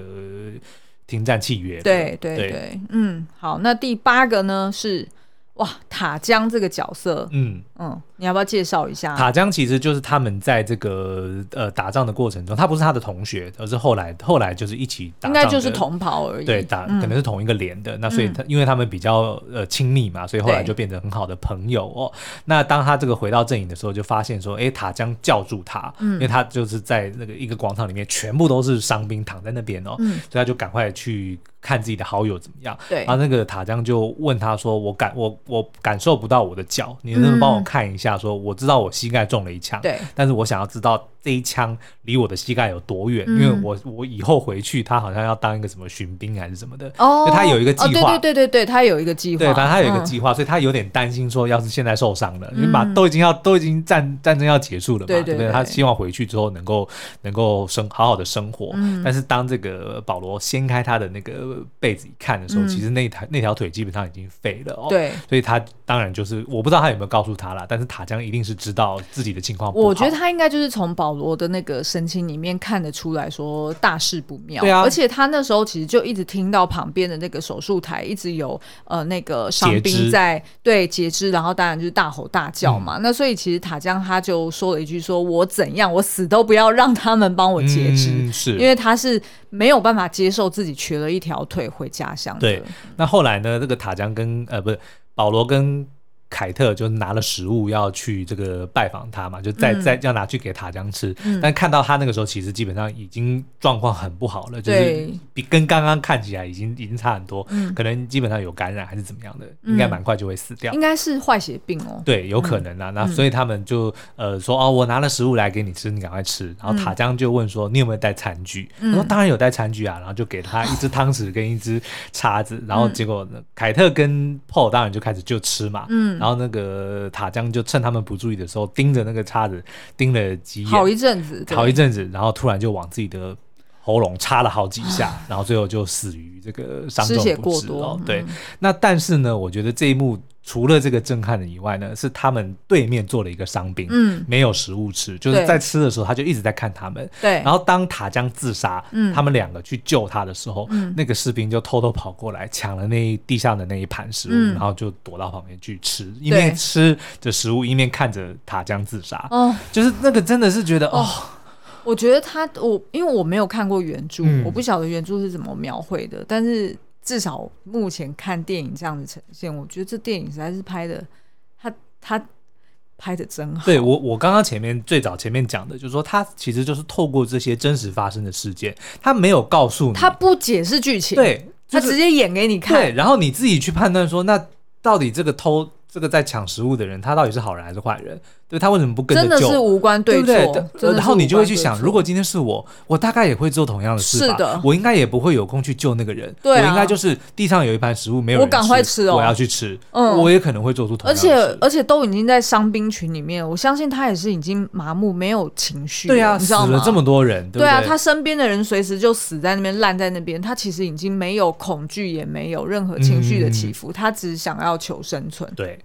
停战契约。对对对，对。嗯，好，那第八个呢是。哇，塔江这个角色，嗯嗯，你要不要介绍一下？塔江其实就是他们在这个呃打仗的过程中，他不是他的同学，而是后来后来就是一起打仗，应该就是同袍而已。对，打可能是同一个连的。嗯、那所以他因为他们比较呃亲密嘛，所以后来就变成很好的朋友哦。那当他这个回到阵营的时候，就发现说，哎，塔江叫住他，嗯、因为他就是在那个一个广场里面，全部都是伤兵躺在那边哦，嗯、所以他就赶快去。看自己的好友怎么样？对，然后那个塔江就问他说：“我感我我感受不到我的脚，你能不能帮我看一下？说，说我知道我膝盖中了一枪，对，但是我想要知道。这一枪离我的膝盖有多远？嗯、因为我我以后回去，他好像要当一个什么巡兵还是什么的，哦，他有一个计划，哦、对对对对对，他有一个计划，对，反正他有一个计划，嗯、所以他有点担心说，要是现在受伤了，因为马都已经要都已经战战争要结束了嘛，对不，对，对，对，他希望回去之后能够能够生好好的生活。嗯、但是当这个保罗掀开他的那个被子一看的时候，嗯、其实那条那条腿基本上已经废了哦，对，所以他当然就是我不知道他有没有告诉他啦，但是塔江一定是知道自己的情况。我觉得他应该就是从保罗的那个。神情里面看得出来说大事不妙，对啊，而且他那时候其实就一直听到旁边的那个手术台一直有呃那个伤兵在截对截肢，然后当然就是大吼大叫嘛。嗯、那所以其实塔江他就说了一句说：“我怎样，我死都不要让他们帮我截肢。嗯”是，因为他是没有办法接受自己瘸了一条腿回家乡的。对，那后来呢？这个塔江跟呃不是保罗跟。凯特就拿了食物要去这个拜访他嘛，就再再要拿去给塔江吃。嗯、但看到他那个时候，其实基本上已经状况很不好了，就是比跟刚刚看起来已经已经差很多，嗯、可能基本上有感染还是怎么样的，嗯、应该蛮快就会死掉。应该是坏血病哦。对，有可能啊。嗯、那所以他们就呃说哦，我拿了食物来给你吃，你赶快吃。然后塔江就问说，你有没有带餐具？嗯、他说当然有带餐具啊。然后就给他 一只汤匙跟一只叉子。然后结果呢，凯特跟 Paul 当然就开始就吃嘛。嗯。然后那个塔江就趁他们不注意的时候，盯着那个叉子盯了几眼，好一阵子，好一阵子，然后突然就往自己的喉咙插了好几下，然后最后就死于这个伤重不治哦。对，那但是呢，我觉得这一幕。除了这个震撼的以外呢，是他们对面坐了一个伤兵，嗯，没有食物吃，就是在吃的时候他就一直在看他们，对。然后当塔江自杀，嗯，他们两个去救他的时候，嗯，那个士兵就偷偷跑过来抢了那地上的那一盘食物，然后就躲到旁边去吃，一面吃着食物，一面看着塔江自杀，哦，就是那个真的是觉得哦，我觉得他我因为我没有看过原著，我不晓得原著是怎么描绘的，但是。至少目前看电影这样的呈现，我觉得这电影实在是拍的，他他拍的真好。对，我我刚刚前面最早前面讲的，就是说他其实就是透过这些真实发生的事件，他没有告诉你，他不解释剧情，对，就是、他直接演给你看，对，然后你自己去判断说，那到底这个偷这个在抢食物的人，他到底是好人还是坏人？对，他为什么不跟着救？真的是无关对错，对不对？然后你就会去想，如果今天是我，我大概也会做同样的事吧。是的，我应该也不会有空去救那个人。对、啊，我应该就是地上有一盘食物，没有人吃，我赶快吃哦，我要去吃。嗯，我也可能会做出同样的事。而且而且都已经在伤兵群里面，我相信他也是已经麻木，没有情绪。对啊，你知道吗？死了这么多人，对，对，对啊，他身边的人随时就死在那边，烂在那边，他其实已经没有恐惧，也没有任何情绪的起伏，嗯、他只想要求生存。对。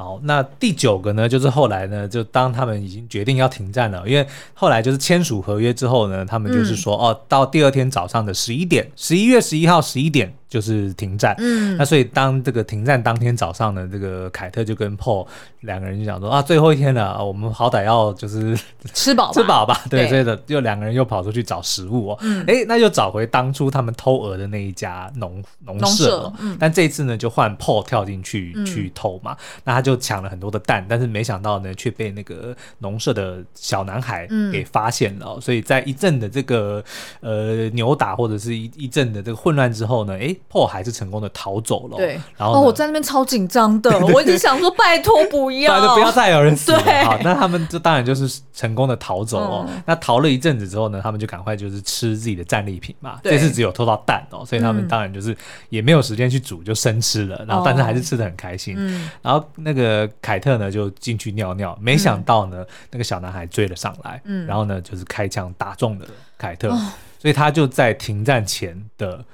好，那第九个呢，就是后来呢，就当他们已经决定要停战了，因为后来就是签署合约之后呢，他们就是说，嗯、哦，到第二天早上的十一点，十一月十一号十一点。就是停战，嗯，那所以当这个停战当天早上呢，这个凯特就跟 Paul 两个人就讲说啊，最后一天了，我们好歹要就是吃饱 吃饱吧，对，所以的又两个人又跑出去找食物哦，嗯，哎，那就找回当初他们偷鹅的那一家农农舍，嗯，但这次呢，就换 Paul 跳进去去偷嘛，那他就抢了很多的蛋，但是没想到呢，却被那个农舍的小男孩给发现了，所以在一阵的这个呃扭打或者是一一阵的这个混乱之后呢，哎。Paul 还是成功的逃走了。对，然后、哦、我在那边超紧张的，我一直想说 拜托不要，不要再有人死了。对好，那他们就当然就是成功的逃走哦。嗯、那逃了一阵子之后呢，他们就赶快就是吃自己的战利品嘛。对这次只有偷到蛋哦，所以他们当然就是也没有时间去煮，就生吃了。嗯、然后但是还是吃的很开心。嗯、然后那个凯特呢就进去尿尿，没想到呢、嗯、那个小男孩追了上来，嗯、然后呢就是开枪打中了凯特，嗯、所以他就在停战前的。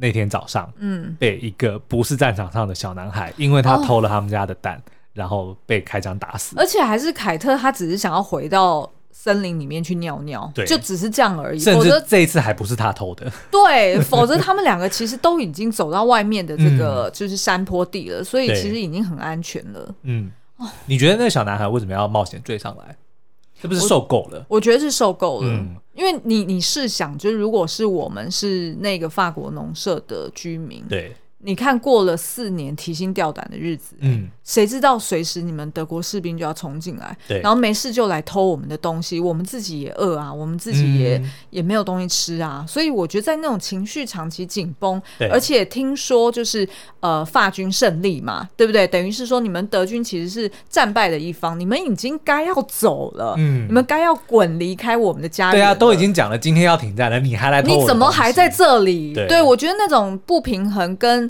那天早上，嗯，被一个不是战场上的小男孩，因为他偷了他们家的蛋，哦、然后被开枪打死。而且还是凯特，他只是想要回到森林里面去尿尿，对，就只是这样而已。否则这一次还不是他偷的，对，否则他们两个其实都已经走到外面的这个就是山坡地了，嗯、所以其实已经很安全了。嗯，哦，你觉得那个小男孩为什么要冒险追上来？是不是受够了我？我觉得是受够了，嗯、因为你你试想，就是如果是我们是那个法国农舍的居民，对，你看过了四年提心吊胆的日子，嗯，谁知道随时你们德国士兵就要冲进来，对，然后没事就来偷我们的东西，我们自己也饿啊，我们自己也、嗯、也没有东西吃啊，所以我觉得在那种情绪长期紧绷，对，而且听说就是呃法军胜利嘛，对不对？等于是说你们德军其实是战败的一方，你们已经该要走了，嗯，你们该要滚离开我们的家园。对啊，都已经讲了今天要停战了，你还来偷？你怎么还在这里？对，对我觉得那种不平衡跟。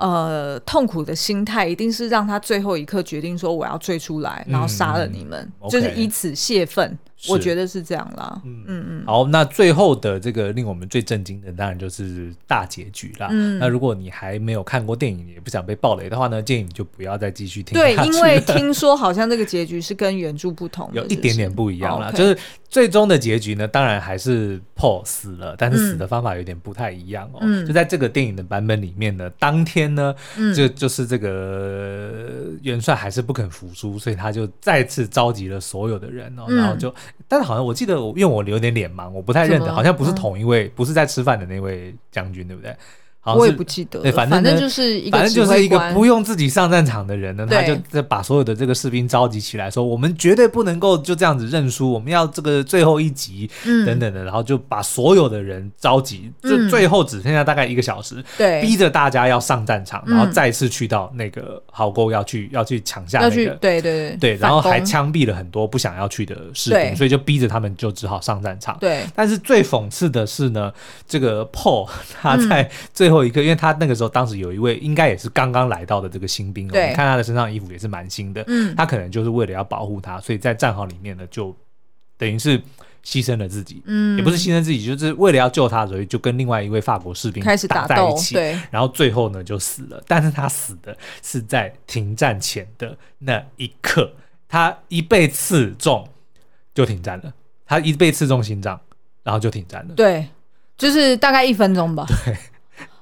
呃，痛苦的心态一定是让他最后一刻决定说我要追出来，嗯、然后杀了你们，嗯、就是以此泄愤。我觉得是这样啦。嗯嗯嗯。好，那最后的这个令我们最震惊的，当然就是大结局啦。嗯。那如果你还没有看过电影，也不想被爆雷的话呢，建议你就不要再继续听。对，因为听说好像这个结局是跟原著不同的，有一点点不一样啦。就是最终的结局呢，当然还是 Paul 死了，但是死的方法有点不太一样哦。嗯。就在这个电影的版本里面呢，当天呢，就就是这个元帅还是不肯服输，所以他就再次召集了所有的人哦，然后就。但是好像我记得我，因为我有点脸盲，我不太认得，好像不是同一位，嗯、不是在吃饭的那位将军，对不对？好我也不记得，对，反正，反正就是一个，反正就是一个不用自己上战场的人呢，他就把所有的这个士兵召集起来，说我们绝对不能够就这样子认输，我们要这个最后一击等等的，然后就把所有的人召集，就最后只剩下大概一个小时，对，逼着大家要上战场，然后再次去到那个壕沟要去要去抢下那个，对对对对，然后还枪毙了很多不想要去的士兵，所以就逼着他们就只好上战场。对，但是最讽刺的是呢，这个 Paul 他在最后一刻，因为他那个。时候，当时有一位应该也是刚刚来到的这个新兵，对你看他的身上的衣服也是蛮新的。嗯，他可能就是为了要保护他，所以在战壕里面呢，就等于是牺牲了自己。嗯，也不是牺牲自己，就是为了要救他，所以就跟另外一位法国士兵开始打在一起。对，然后最后呢就死了。但是他死的是在停战前的那一刻，他一被刺中就停战了。他一被刺中心脏，然后就停战了。对，就是大概一分钟吧。对。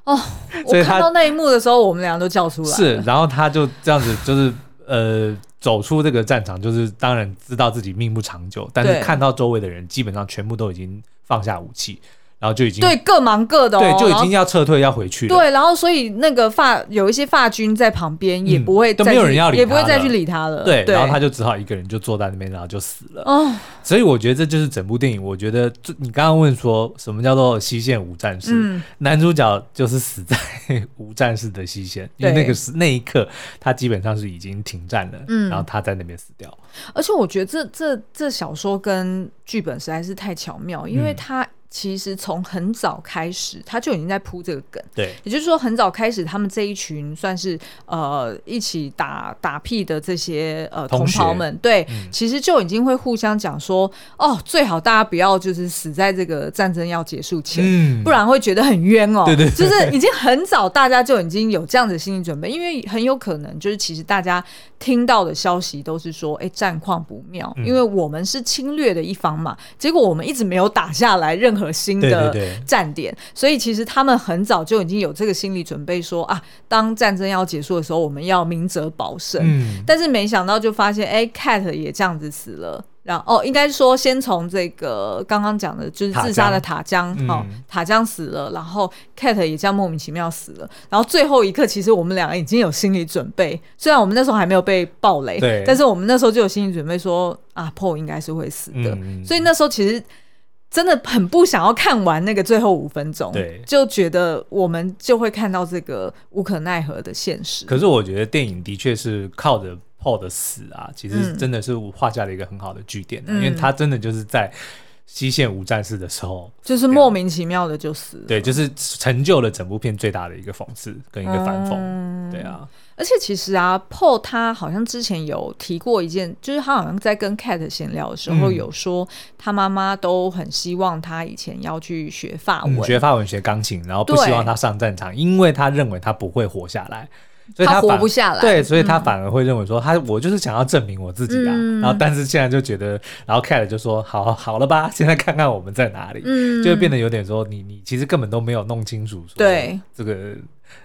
哦，我看到那一幕的时候，我们俩都叫出来。是，然后他就这样子，就是呃，走出这个战场，就是当然知道自己命不长久，但是看到周围的人基本上全部都已经放下武器。然后就已经对各忙各的，哦，对，就已经要撤退要回去了。对，然后所以那个发有一些发军在旁边，也不会，都没有人要理他，也不会再去理他了。对，然后他就只好一个人就坐在那边，然后就死了。哦，所以我觉得这就是整部电影。我觉得你刚刚问说什么叫做西线无战事，嗯，男主角就是死在无战事的西线，因为那个是那一刻他基本上是已经停战了，嗯，然后他在那边死掉。而且我觉得这这这小说跟剧本实在是太巧妙，因为他。其实从很早开始，他就已经在铺这个梗。对，也就是说，很早开始，他们这一群算是呃一起打打屁的这些呃同袍们，对，嗯、其实就已经会互相讲说，哦，最好大家不要就是死在这个战争要结束前，嗯、不然会觉得很冤哦。对对，就是已经很早大家就已经有这样的心理准备，因为很有可能就是其实大家听到的消息都是说，哎，战况不妙，因为我们是侵略的一方嘛，结果我们一直没有打下来任何。核心的站点，对对对，所以其实他们很早就已经有这个心理准备说，说啊，当战争要结束的时候，我们要明哲保身。嗯，但是没想到就发现，哎，Cat 也这样子死了。然后哦，应该说先从这个刚刚讲的，就是自杀的塔江，哦，塔江死了，然后 Cat 也这样莫名其妙死了。然后最后一刻，其实我们两个已经有心理准备，虽然我们那时候还没有被暴雷，对，但是我们那时候就有心理准备说，说啊，Paul 应该是会死的。嗯，所以那时候其实。真的很不想要看完那个最后五分钟，对，就觉得我们就会看到这个无可奈何的现实。可是我觉得电影的确是靠着 Paul 的死啊，其实真的是画下了一个很好的句点，嗯、因为他真的就是在西线无战事的时候，就是莫名其妙的就死了。对，就是成就了整部片最大的一个讽刺跟一个反讽。嗯、对啊。而且其实啊，Paul 他好像之前有提过一件，就是他好像在跟 Cat 闲聊的时候有说，他妈妈都很希望他以前要去学法文，嗯、学法文、学钢琴，然后不希望他上战场，因为他认为他不会活下来，所以他，他活不下来。对，所以他反而会认为说，他我就是想要证明我自己啊。嗯、然后，但是现在就觉得，然后 Cat 就说，好好了吧，现在看看我们在哪里，嗯、就会变得有点说，你你其实根本都没有弄清楚，对这个。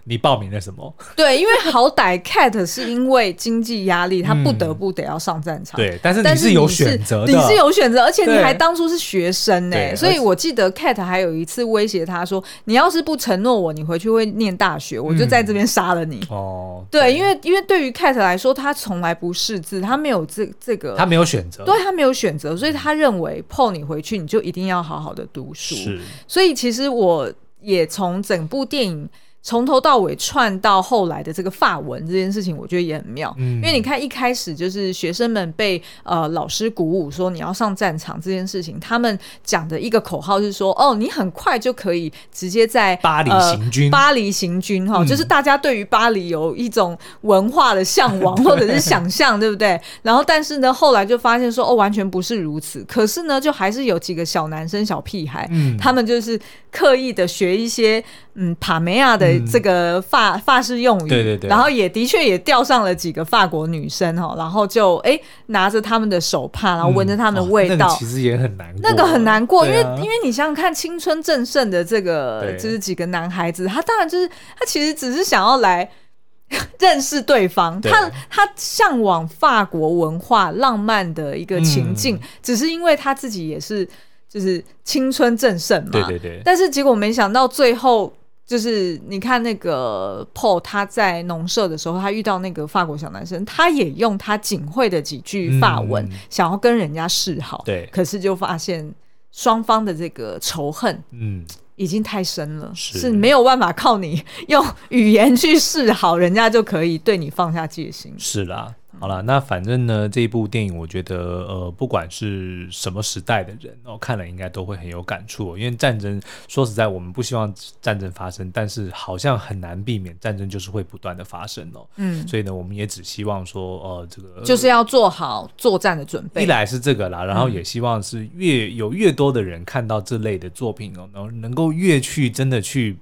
你报名了什么？对，因为好歹 Cat 是因为经济压力，他不得不得要上战场。对，但是你是有选择的，你是有选择，而且你还当初是学生呢。所以我记得 Cat 还有一次威胁他说：“你要是不承诺我，你回去会念大学，我就在这边杀了你。”哦，对，因为因为对于 Cat 来说，他从来不识字，他没有这这个，他没有选择，对他没有选择，所以他认为 Paul 你回去你就一定要好好的读书。是，所以其实我也从整部电影。从头到尾串到后来的这个发文这件事情，我觉得也很妙。嗯，因为你看一开始就是学生们被呃老师鼓舞说你要上战场这件事情，他们讲的一个口号是说哦，你很快就可以直接在巴黎行军，呃、巴黎行军哈，就是大家对于巴黎有一种文化的向往 或者是想象，对不对？然后但是呢，后来就发现说哦，完全不是如此。可是呢，就还是有几个小男生小屁孩，嗯，他们就是刻意的学一些嗯帕梅亚的。这个法法式用语，对对对，然后也的确也钓上了几个法国女生哈，然后就哎拿着他们的手帕，然后闻着他们的味道，其实也很难过，那个很难过，因为因为你想想看，青春正盛的这个就是几个男孩子，他当然就是他其实只是想要来 认识对方，他他向往法国文化浪漫的一个情境，只是因为他自己也是就是青春正盛嘛，对对对，但是结果没想到最后。就是你看那个 Paul 他在农舍的时候，他遇到那个法国小男生，他也用他仅会的几句法文，想要跟人家示好。对，可是就发现双方的这个仇恨，嗯，已经太深了，是没有办法靠你用语言去示好，人家就可以对你放下戒心。是啦。好了，那反正呢，这一部电影我觉得，呃，不管是什么时代的人哦，看了应该都会很有感触。因为战争，说实在，我们不希望战争发生，但是好像很难避免战争就是会不断的发生哦。嗯，所以呢，我们也只希望说，呃，这个就是要做好作战的准备。一来是这个啦，然后也希望是越有越多的人看到这类的作品哦，能能够越去真的去。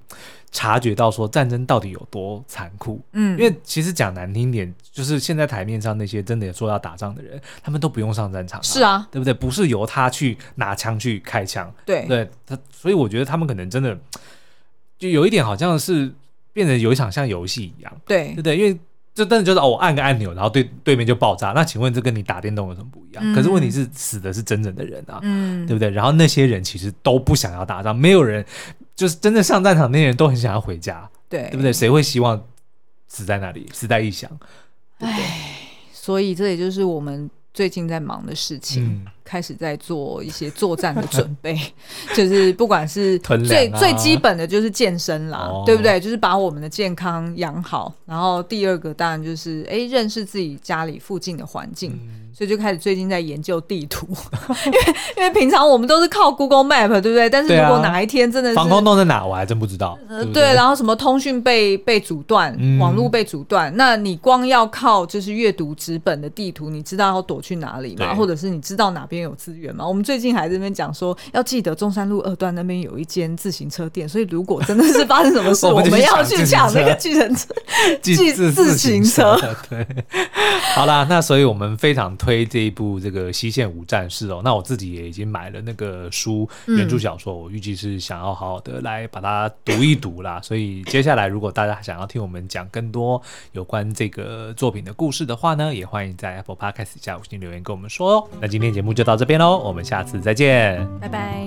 察觉到说战争到底有多残酷，嗯，因为其实讲难听点，就是现在台面上那些真的说要打仗的人，他们都不用上战场，啊，是啊，对不对？不是由他去拿枪去开枪，对。对，他，所以我觉得他们可能真的就有一点好像是变成有一场像游戏一样，对。对不对？因为就真的就是哦，我按个按钮，然后对对面就爆炸，那请问这跟你打电动有什么不一样？嗯，可是问题是死的是真正的人啊，嗯，对不对？然后那些人其实都不想要打仗，没有人。就是真正上战场那些人都很想要回家，对对不对？谁会希望死在那里，死在异乡？哎，所以这也就是我们最近在忙的事情。嗯开始在做一些作战的准备，就是不管是最、啊、最基本的就是健身啦，哦、对不对？就是把我们的健康养好。然后第二个当然就是哎，认识自己家里附近的环境，嗯、所以就开始最近在研究地图，因为因为平常我们都是靠 Google Map，对不对？但是如果哪一天真的是防空洞在哪，我还真不知道。呃，对，然后什么通讯被被阻断，嗯、网络被阻断，那你光要靠就是阅读纸本的地图，你知道要躲去哪里吗？或者是你知道哪边？有资源嘛？我们最近还在那边讲说，要记得中山路二段那边有一间自行车店，所以如果真的是发生什么事，我们要去抢那个计程车、计自行车。对，好啦，那所以我们非常推这一部这个《西线无战事》哦。那我自己也已经买了那个书，原著小说，我预计是想要好好的来把它读一读啦。所以接下来，如果大家想要听我们讲更多有关这个作品的故事的话呢，也欢迎在 Apple Podcast 下五星留言跟我们说哦。那今天节目就就。到这边喽，我们下次再见，拜拜。